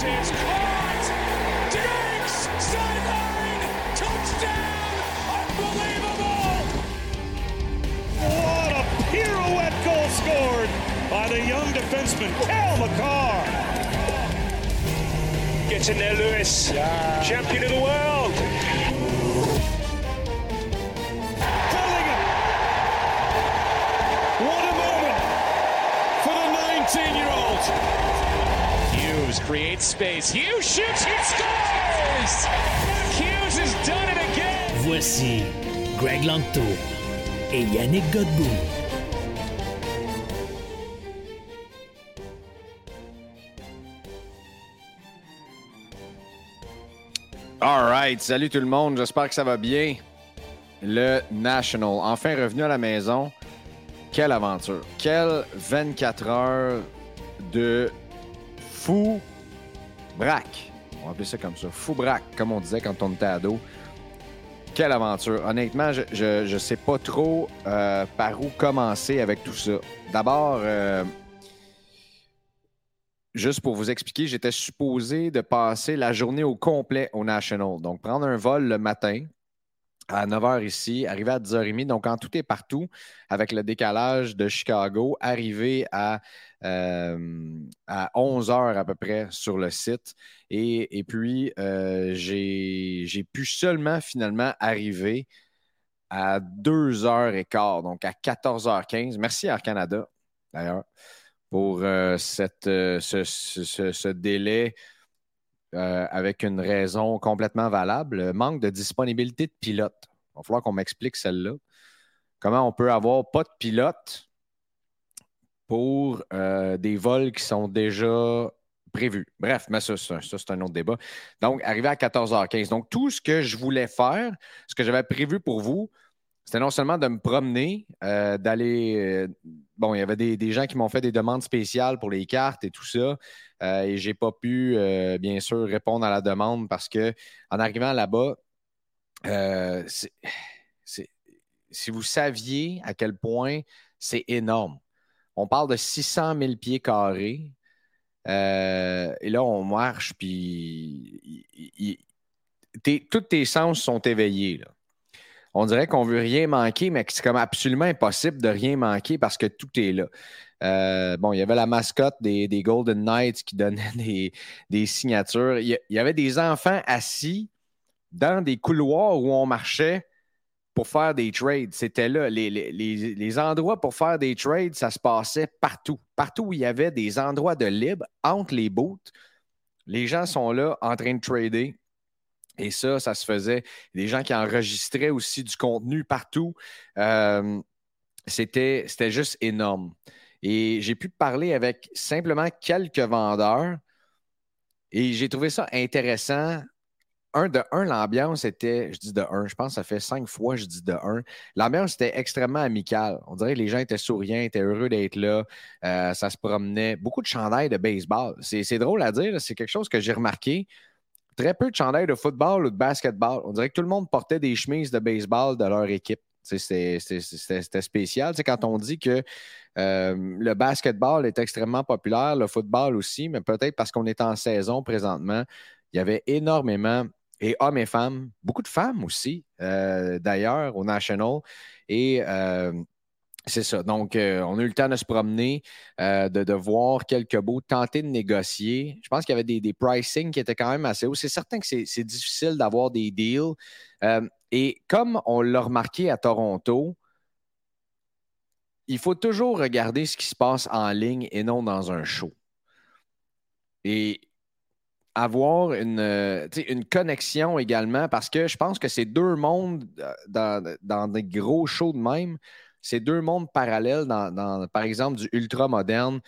Pass is caught. Diggs sideline touchdown. Unbelievable. What a pirouette goal scored by the young defenseman Cal McCarr. Gets in there, Lewis. Champion of the world. What a moment for the 19-year-old. Hughes creates space. Hughes shoots. He scores. Hughes has done it again. Voici Greg Lanto et Yannick Godbout. All right. Salut tout le monde. J'espère que ça va bien. Le National, enfin revenu à la maison. Quelle aventure. Quelle 24 heures de fou braque. On va appeler ça comme ça. Fou braque, comme on disait quand on était ado. Quelle aventure. Honnêtement, je, je, je sais pas trop euh, par où commencer avec tout ça. D'abord, euh, Juste pour vous expliquer, j'étais supposé de passer la journée au complet au National. Donc, prendre un vol le matin à 9h ici, arriver à 10h30. Donc, en tout et partout, avec le décalage de Chicago, arriver à, euh, à 11h à peu près sur le site. Et, et puis, euh, j'ai pu seulement finalement arriver à 2h15, donc à 14h15. Merci Air Canada, d'ailleurs pour euh, cette, ce, délai avec une raison complètement valable. Manque de disponibilité de pilote. Il va falloir qu'on m'explique celle-là. Comment on peut avoir pas de pilote pour euh, des vols qui sont déjà prévus. Bref, mais ça, c'est un, autre débat. Donc, arrivé à 14h15. Donc, tout ce que je voulais faire, ce que j'avais prévu pour vous, c'était non seulement de me promener, euh, d'aller. euh, bon, il y avait des, gens qui m'ont fait des demandes spéciales pour les cartes et tout ça. euh, et j'ai pas pu, bien sûr, répondre à la demande parce que en arrivant là-bas, euh, si vous saviez à quel point c'est énorme. On parle de 600 000 pieds carrés. Euh, et là, on marche, puis tous tes sens sont éveillés. on dirait qu'on veut rien manquer, mais c'est comme absolument impossible de rien manquer parce que tout est là. Euh, bon, il y avait la mascotte des, Golden Knights qui donnait des, signatures. Il y avait des enfants assis dans des couloirs où on marchait pour faire des trades. C'était là. Les, les- les- endroits pour faire des trades, ça se passait partout. Partout où il y avait des endroits de libre entre les booths, les gens sont là en train de trader. Et ça, ça se faisait. Des gens qui enregistraient aussi du contenu partout. Euh, c'était, c'était juste énorme. Et j'ai pu parler avec simplement quelques vendeurs et j'ai trouvé ça intéressant. Un de un, l'ambiance était, je dis de un, je pense que ça fait cinq fois je dis de un. L'ambiance était extrêmement amicale. On dirait que les gens étaient souriants, étaient heureux d'être là. Euh, ça se promenait. Beaucoup de chandails de baseball. C'est, drôle à dire, c'est quelque chose que j'ai remarqué très peu de chandails de football ou de basketball. On dirait que tout le monde portait des chemises de baseball de leur équipe. C'était spécial. Tu sais, quand on dit que euh, le basketball est extrêmement populaire, le football aussi, mais peut-être parce qu'on est en saison présentement, il y avait énormément, et hommes et femmes, beaucoup de femmes aussi, euh, d'ailleurs, au National. Et euh, c'est ça. Donc, euh, on a eu le temps de se promener, de, voir quelques beaux, tenter de négocier. Je pense qu'il y avait des, des pricing qui étaient quand même assez hauts. C'est certain que c'est difficile d'avoir des deals. Et comme on l'a remarqué à Toronto, il faut toujours regarder ce qui se passe en ligne et non dans un show. Et avoir une, euh, une connexion également, parce que je pense que c'est deux mondes euh, dans, dans des gros shows de même, c'est deux mondes parallèles dans, dans, par exemple, du ultra moderne.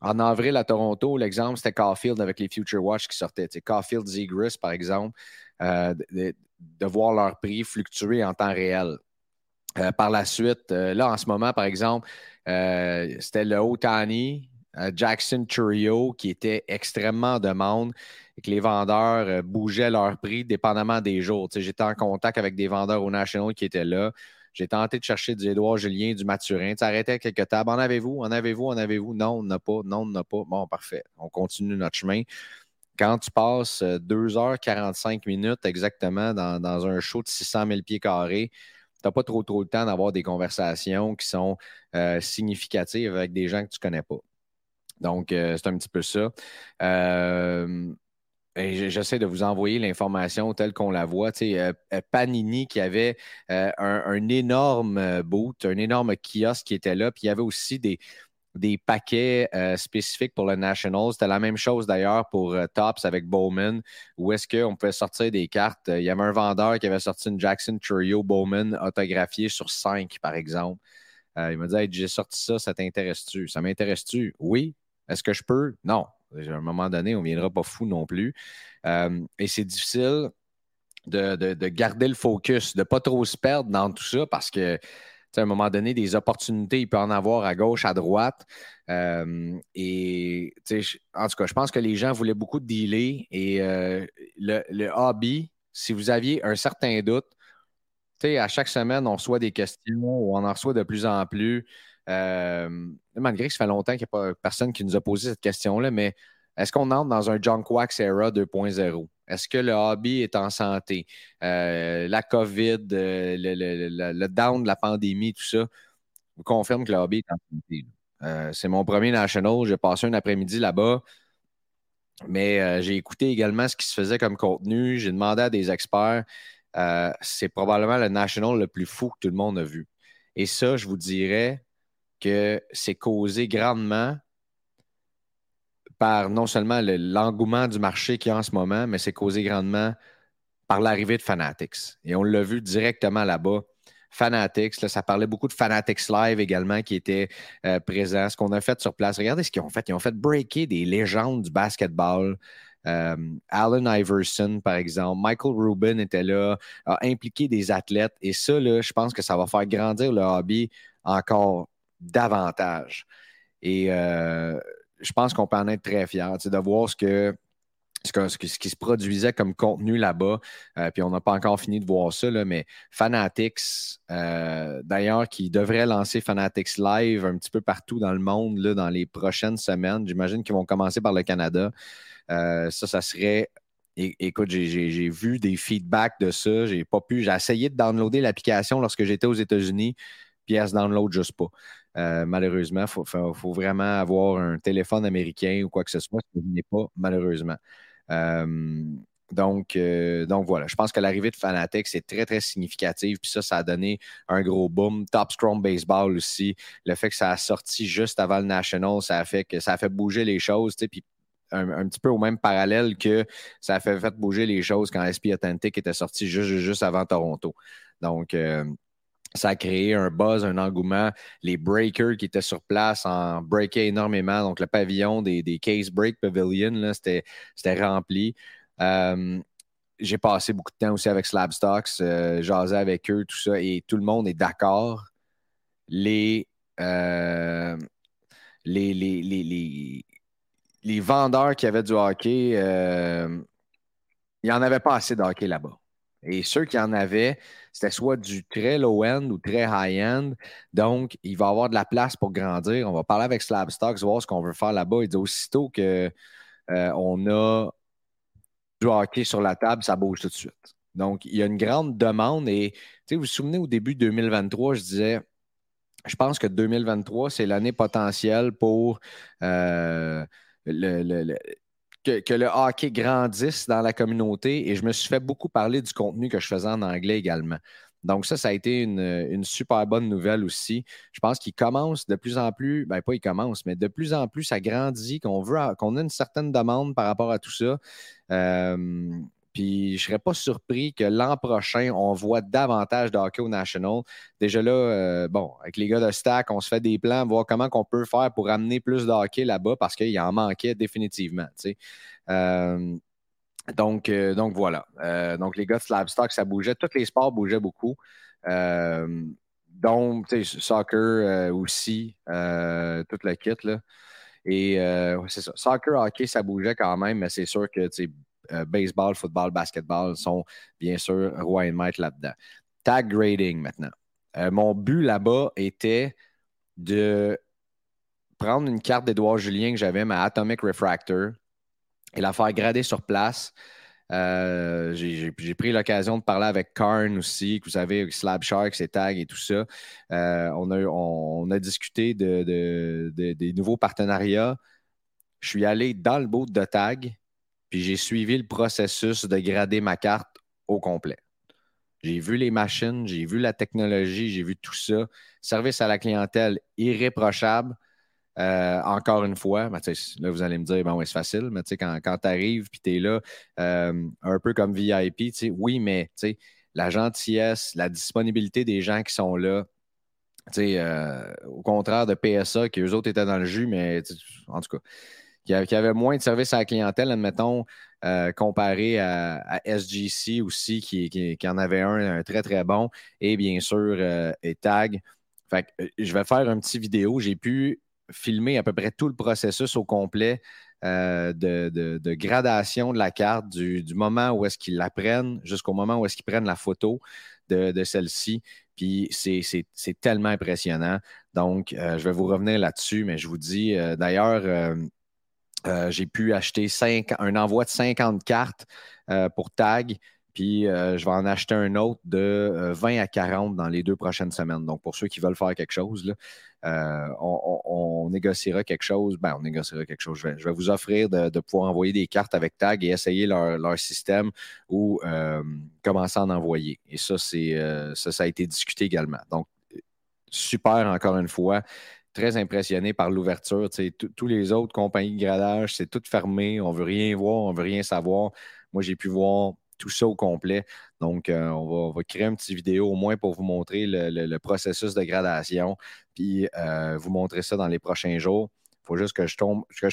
en avril à Toronto, l'exemple, c'était Caulfield avec les Future Watch qui sortaient. Caulfield, Zegris, par exemple, de, voir leur prix fluctuer en temps réel. par la suite, là, en ce moment, par exemple, c'était le Otani, Jackson Churio qui était extrêmement en demande et que les vendeurs euh, bougeaient leur prix dépendamment des jours. J'étais en contact avec des vendeurs au National qui étaient là. J'ai tenté de chercher du Édouard Julien, du Mathurin. Tu arrêtais quelques tables. En avez-vous? En avez-vous? En avez-vous? Non, on n'a pas. Non, on n'a pas. Bon, parfait. On continue notre chemin. Quand tu passes 2h45 euh, minutes exactement dans, un show de 600 000 pieds carrés, tu n'as pas trop, trop le temps d'avoir des conversations qui sont euh, significatives avec des gens que tu ne connais pas. Donc, c'est un petit peu ça. Euh, J'essaie de vous envoyer l'information telle qu'on la voit. Euh, euh, Panini qui avait euh, un, énorme boot, un énorme kiosque qui était là. Puis il y avait aussi des, des paquets spécifiques pour le National. C'était la même chose d'ailleurs pour Tops avec Bowman, où est-ce qu'on pouvait sortir des cartes. Il y avait un vendeur qui avait sorti une Jackson Churio Bowman autographiée sur 5, par exemple. il m'a dit J'ai sorti ça, ça t'intéresse-tu? Ça m'intéresse-tu? Oui. Est-ce que je peux? Non. À un moment donné, on ne viendra pas fou non plus. Euh, et c'est difficile de, garder le focus, de ne pas trop se perdre dans tout ça parce que à un moment donné, des opportunités, il peut en avoir à gauche, à droite. Euh, et en tout cas, je pense que les gens voulaient beaucoup de dealer. Et euh, le, hobby, si vous aviez un certain doute, à chaque semaine, on reçoit des questions ou on en reçoit de plus en plus. Euh, malgré que ça fait longtemps qu'il n'y a pas personne qui nous a posé cette question-là, mais est-ce qu'on entre dans un John Quacks era 2.0? Est-ce que le hobby est en santé? Euh, la COVID, euh, le, down de la pandémie, tout ça, vous confirme que le hobby est en santé. c'est mon premier national. J'ai passé un après-midi là-bas. Mais j'ai écouté également ce qui se faisait comme contenu. J'ai demandé à des experts. c'est probablement le national le plus fou que tout le monde a vu. Et ça, je vous dirais, que c'est causé grandement par non seulement l'engouement du marché qu'il y a en ce moment, mais c'est causé grandement par l'arrivée de Fanatics. Et on l'a vu directement là-bas. Fanatics, ça parlait beaucoup de Fanatics Live également qui était euh, présent. Ce qu'on a fait sur place, regardez ce qu'ils ont fait. Ils ont fait breaker des légendes du basketball. Euh, Allen Iverson, par exemple, Michael Rubin était là, a impliqué des athlètes. Et ça, je pense que ça va faire grandir le hobby encore davantage. Et euh, je pense qu'on peut en être très fier de voir ce que ce, qui se produisait comme contenu là-bas. Euh, puis on n'a pas encore fini de voir ça, mais Fanatics, euh, d'ailleurs, qui devrait lancer Fanatics Live un petit peu partout dans le monde là, dans les prochaines semaines. J'imagine qu'ils vont commencer par le Canada. ça, ça serait. écoute, j'ai vu des feedbacks de ça. J'ai pas pu. J'ai essayé de downloader l'application lorsque j'étais aux États-Unis, puis elle se download juste pas. Euh, malheureusement, il faut, vraiment avoir un téléphone américain ou quoi que ce soit, ce n'est pas, malheureusement. Euh, donc, euh, donc voilà, je pense que l'arrivée de Fanatec, c'est très, très significatif. Puis ça, ça a donné un gros boom. Top Strong Baseball aussi. Le fait que ça a sorti juste avant le National, ça a fait que ça a fait bouger les choses. Puis un, petit peu au même parallèle que ça a fait, fait bouger les choses quand SP Authentic était sorti juste, juste avant Toronto. Donc, ça a créé un buzz, un engouement. Les breakers qui étaient sur place en breakaient énormément. Donc, le pavillon des, Case Break Pavilion, c'était rempli. Euh, j'ai passé beaucoup de temps aussi avec Slabstocks, euh, jasé avec eux, tout ça, et tout le monde est d'accord. Les, euh, les, les, les, vendeurs qui avaient du hockey, il n'y en avait pas assez de hockey là-bas. Et ceux qui en avaient, c'était soit du très low-end ou très high-end. Donc, il va avoir de la place pour grandir. On va parler avec Slabstocks, voir ce qu'on veut faire là-bas. Il dit aussitôt qu'on euh, a du hockey sur la table, ça bouge tout de suite. Donc, il y a une grande demande. Et vous vous souvenez, au début de 2023, je disais, je pense que 2023, c'est l'année potentielle pour euh, le que, le hockey grandisse dans la communauté et je me suis fait beaucoup parler du contenu que je faisais en anglais également. Donc, ça, ça a été une, super bonne nouvelle aussi. Je pense qu'il commence de plus en plus, ben pas il commence, mais de plus en plus, ça grandit, qu'on veut, qu'on a une certaine demande par rapport à tout ça. Euh, puis je ne serais pas surpris que l'an prochain, on voit davantage de hockey au National. Déjà là, euh, bon, avec les gars de Stack, on se fait des plans, voir comment on peut faire pour amener plus de hockey là-bas parce qu'il en manquait définitivement. Euh, donc, donc voilà. donc les gars de Slabstock, ça bougeait. Tous les sports bougeaient beaucoup. donc, soccer aussi, toute la kit. Là. Et c'est ça. Soccer, hockey, ça bougeait quand même, mais c'est sûr que euh, baseball, football, basketball sont bien sûr roi et maître là-dedans. Tag grading maintenant. Euh, mon but là-bas était de prendre une carte d'Edouard Julien que j'avais, ma Atomic Refractor, et la faire grader sur place. Euh, j'ai pris l'occasion de parler avec Karn aussi, que vous savez, Slab Sharks et Tag et tout ça. on, a, on, a, discuté de, des nouveaux partenariats. Je suis allé dans le bout de Tag puis j'ai suivi le processus de grader ma carte au complet. J'ai vu les machines, j'ai vu la technologie, j'ai vu tout ça. Service à la clientèle irréprochable. Euh, encore une fois, ben, là, vous allez me dire, bon, c'est facile, mais quand, quand tu arrives et tu es là, euh, un peu comme VIP, oui, mais la gentillesse, la disponibilité des gens qui sont là, euh, au contraire de PSA, qui eux autres étaient dans le jus, mais en tout cas, qui, avait moins de services à la clientèle, admettons, euh, comparé à, SGC aussi, qui, en avait un, très, très bon, et bien sûr, euh, et Tag. Euh, je vais faire une petite vidéo. J'ai pu filmer à peu près tout le processus au complet de, gradation de la carte, du, moment où est-ce qu'ils la prennent jusqu'au moment où est-ce qu'ils prennent la photo de, celle-ci. Puis c'est tellement impressionnant. Donc, je vais vous revenir là-dessus, mais je vous dis, d'ailleurs, euh, j'ai pu acheter un envoi de 50 cartes euh, pour tag, puis euh, je vais en acheter un autre de 20 à 40 dans les deux prochaines semaines. Donc, pour ceux qui veulent faire quelque chose, on, négociera quelque chose. Ben, on négociera quelque chose. Je vais, vous offrir de, pouvoir envoyer des cartes avec tag et essayer leur, système ou commencer à en envoyer. Et ça, c'est ça, ça a été discuté également. Donc, super encore une fois très impressionné par l'ouverture. Tous les autres compagnies de gradage, c'est tout fermé. On ne veut rien voir, on ne veut rien savoir. Moi, j'ai pu voir tout ça au complet. Donc, euh, on, va, créer une petite vidéo au moins pour vous montrer le, processus de gradation, puis euh, vous montrer ça dans les prochains jours. Il faut juste que je,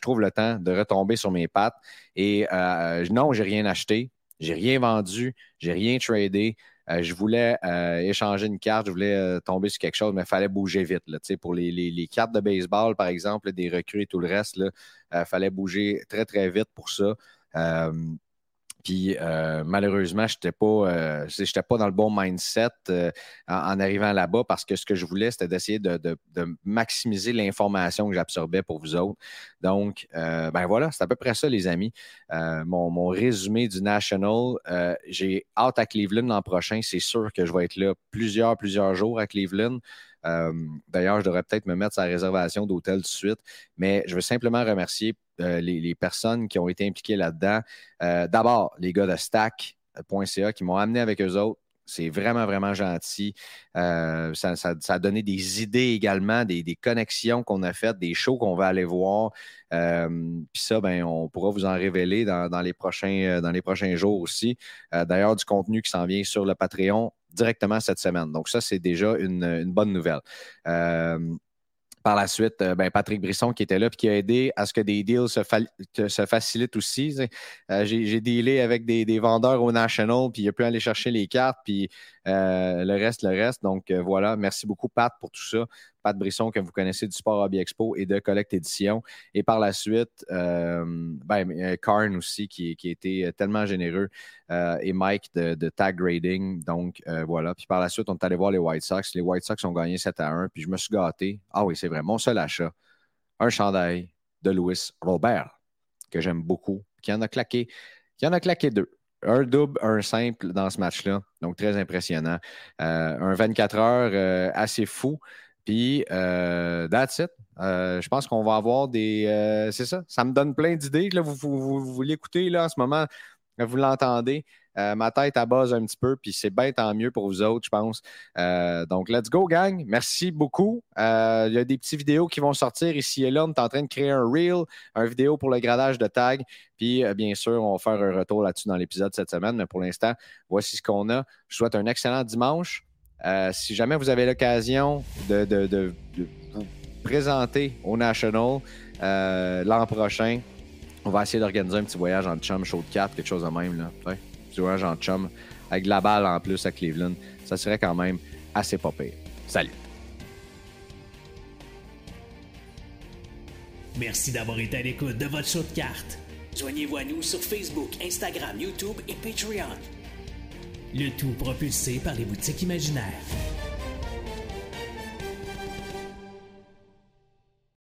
trouve le temps de retomber sur mes pattes. Et euh, non, j'ai rien acheté, j'ai rien vendu, j'ai rien tradé. Euh, je voulais euh, échanger une carte, je voulais euh, tomber sur quelque chose, mais il fallait bouger vite. Pour les, les, cartes de baseball, par exemple, des recrues et tout le reste, il fallait bouger très, très vite pour ça. Puis euh, malheureusement, je n'étais pas, euh, pas dans le bon mindset euh, en, arrivant là-bas parce que ce que je voulais, c'était d'essayer de, maximiser l'information que j'absorbais pour vous autres. Donc, ben voilà, c'est à peu près ça, les amis. Mon, résumé du National, j'ai hâte à Cleveland l'an prochain. C'est sûr que je vais être là plusieurs, plusieurs jours à Cleveland. D'ailleurs, je devrais peut-être me mettre sa réservation d'hôtel tout de suite, mais je veux simplement remercier euh, les, personnes qui ont été impliquées là-dedans. Euh, d'abord, les gars de stack.ca qui m'ont amené avec eux autres. C'est vraiment, vraiment gentil. Euh, ça, a donné des idées également, des, connexions qu'on a faites, des shows qu'on va aller voir. Puis ça, ben, on pourra vous en révéler dans, les, prochains, jours aussi. D'ailleurs, du contenu qui s'en vient sur le Patreon directement cette semaine. Donc, ça, c'est déjà une, bonne nouvelle par la suite, euh, ben, Patrick Brisson qui était là et qui a aidé à ce que des deals se, se facilitent aussi. Euh, j'ai dealé avec des, vendeurs au National, puis il a pu aller chercher les cartes, puis euh, le reste, le reste. Donc voilà, merci beaucoup Pat pour tout ça. Pat Brisson, que vous connaissez du Sport Hobby Expo et de Collect Édition. Et par la suite, euh, ben, Karn aussi, qui, qui a été tellement généreux, euh, et Mike de, Tag Grading. Donc, euh, voilà. Puis par la suite, on est allé voir les White Sox. Les White Sox ont gagné 7 à 1. Puis je me suis gâté. Ah oui, c'est vrai. Mon seul achat, un chandail de Louis Robert, que j'aime beaucoup, qui en a claqué, qui en a claqué deux un double, un simple dans ce match-là. Donc, très impressionnant. un 24 heures assez fou. Puis, euh, that's it. Euh, je pense qu'on va avoir des. Euh, c'est ça. Ça me donne plein d'idées. Vous, vous, vous, voulez écouter là, en ce moment. vous l'entendez. Euh, ma tête base un petit peu, puis c'est bien tant mieux pour vous autres, je pense. Donc, let's go, gang. Merci beaucoup. Il y a des petites vidéos qui vont sortir ici et là. On est en train de créer un reel, un vidéo pour le gradage de tag. Puis, bien sûr, on va faire un retour là-dessus dans l'épisode cette semaine. Mais pour l'instant, voici ce qu'on a. Je vous souhaite un excellent dimanche. Si jamais vous avez l'occasion de, vous présenter au National l'an prochain, on va essayer d'organiser un petit voyage en chum show de 4, quelque chose de même. Là. Ouais du voyage en chum, avec la balle en plus à Cleveland, ça serait quand même assez pas Salut! Merci d'avoir été à l'écoute de votre show de cartes. Joignez-vous à nous sur Facebook, Instagram, YouTube et Patreon. Le tout propulsé par les boutiques imaginaires.